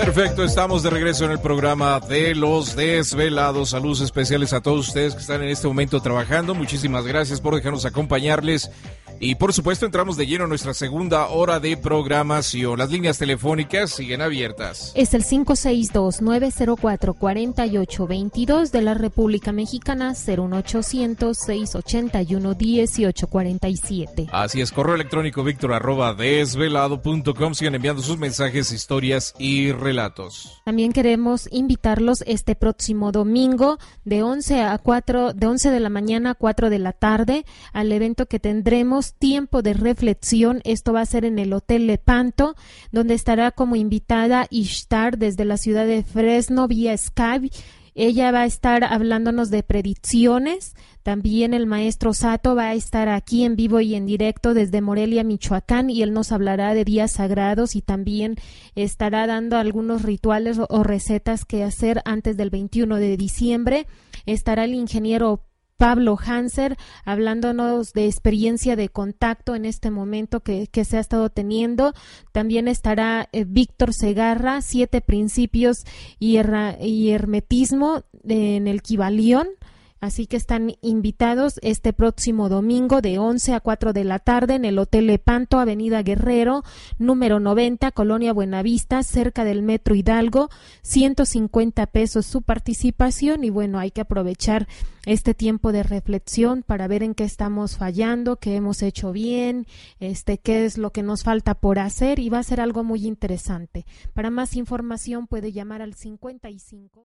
Perfecto, estamos de regreso en el programa de los desvelados. Saludos especiales a todos ustedes que están en este momento trabajando. Muchísimas gracias por dejarnos acompañarles y por supuesto entramos de lleno a nuestra segunda hora de programación. Las líneas telefónicas siguen abiertas. Es el 562-904-4822 de la República Mexicana, 01800-681-1847. Así es, correo electrónico víctor arroba desvelado.com. Sigan enviando sus mensajes, historias y relatos. También queremos invitarlos este próximo domingo de 11 a 4, de 11 de la mañana a 4 de la tarde al evento que tendremos tiempo de reflexión. Esto va a ser en el Hotel Lepanto, donde estará como invitada Ishtar desde la ciudad de Fresno vía Skype. Ella va a estar hablándonos de predicciones. También el maestro Sato va a estar aquí en vivo y en directo desde Morelia, Michoacán, y él nos hablará de días sagrados y también estará dando algunos rituales o recetas que hacer antes del 21 de diciembre. Estará el ingeniero Pablo Hanser, hablándonos de experiencia de contacto en este momento que, que se ha estado teniendo. También estará eh, Víctor Segarra, siete principios y, y hermetismo en el Kibalión. Así que están invitados este próximo domingo de 11 a 4 de la tarde en el Hotel Lepanto, Avenida Guerrero, número 90, Colonia Buenavista, cerca del Metro Hidalgo. 150 pesos su participación y bueno, hay que aprovechar este tiempo de reflexión para ver en qué estamos fallando, qué hemos hecho bien, este, qué es lo que nos falta por hacer y va a ser algo muy interesante. Para más información puede llamar al 55